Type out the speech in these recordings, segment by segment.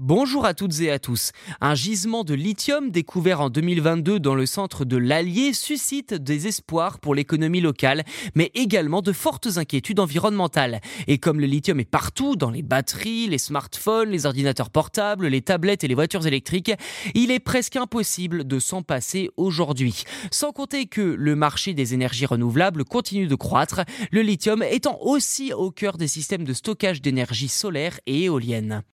Bonjour à toutes et à tous. Un gisement de lithium découvert en 2022 dans le centre de l'Allier suscite des espoirs pour l'économie locale, mais également de fortes inquiétudes environnementales. Et comme le lithium est partout, dans les batteries, les smartphones, les ordinateurs portables, les tablettes et les voitures électriques, il est presque impossible de s'en passer aujourd'hui. Sans compter que le marché des énergies renouvelables continue de croître, le lithium étant aussi au cœur des systèmes de stockage d'énergie solaire et éolienne.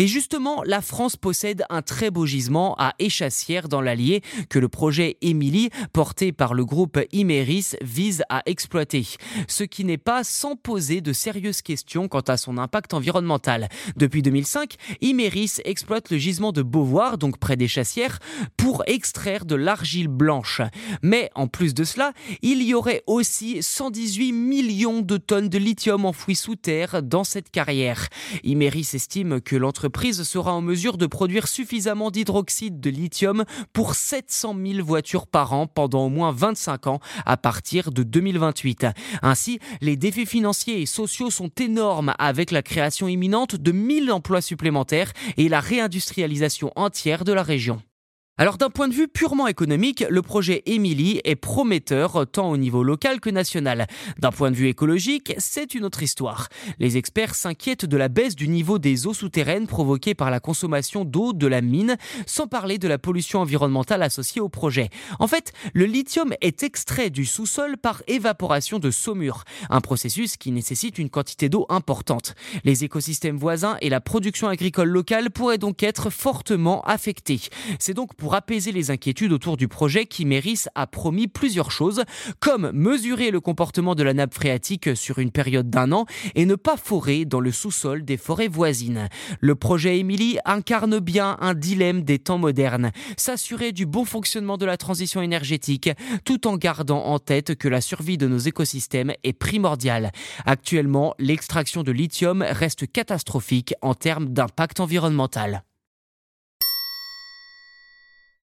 Et justement, la France possède un très beau gisement à Échassières dans l'Allier que le projet Émilie, porté par le groupe Imeris, vise à exploiter. Ce qui n'est pas sans poser de sérieuses questions quant à son impact environnemental. Depuis 2005, Imeris exploite le gisement de Beauvoir, donc près d'Échassières, pour extraire de l'argile blanche. Mais en plus de cela, il y aurait aussi 118 millions de tonnes de lithium enfouies sous terre dans cette carrière. Imeris estime que l'entreprise l'entreprise sera en mesure de produire suffisamment d'hydroxyde de lithium pour 700 000 voitures par an pendant au moins 25 ans à partir de 2028. Ainsi, les défis financiers et sociaux sont énormes avec la création imminente de 1000 emplois supplémentaires et la réindustrialisation entière de la région. Alors d'un point de vue purement économique, le projet Emily est prometteur tant au niveau local que national. D'un point de vue écologique, c'est une autre histoire. Les experts s'inquiètent de la baisse du niveau des eaux souterraines provoquée par la consommation d'eau de la mine, sans parler de la pollution environnementale associée au projet. En fait, le lithium est extrait du sous-sol par évaporation de saumure, un processus qui nécessite une quantité d'eau importante. Les écosystèmes voisins et la production agricole locale pourraient donc être fortement affectés. C'est donc pour apaiser les inquiétudes autour du projet, Kiméris a promis plusieurs choses, comme mesurer le comportement de la nappe phréatique sur une période d'un an et ne pas forer dans le sous-sol des forêts voisines. Le projet Emily incarne bien un dilemme des temps modernes, s'assurer du bon fonctionnement de la transition énergétique, tout en gardant en tête que la survie de nos écosystèmes est primordiale. Actuellement, l'extraction de lithium reste catastrophique en termes d'impact environnemental.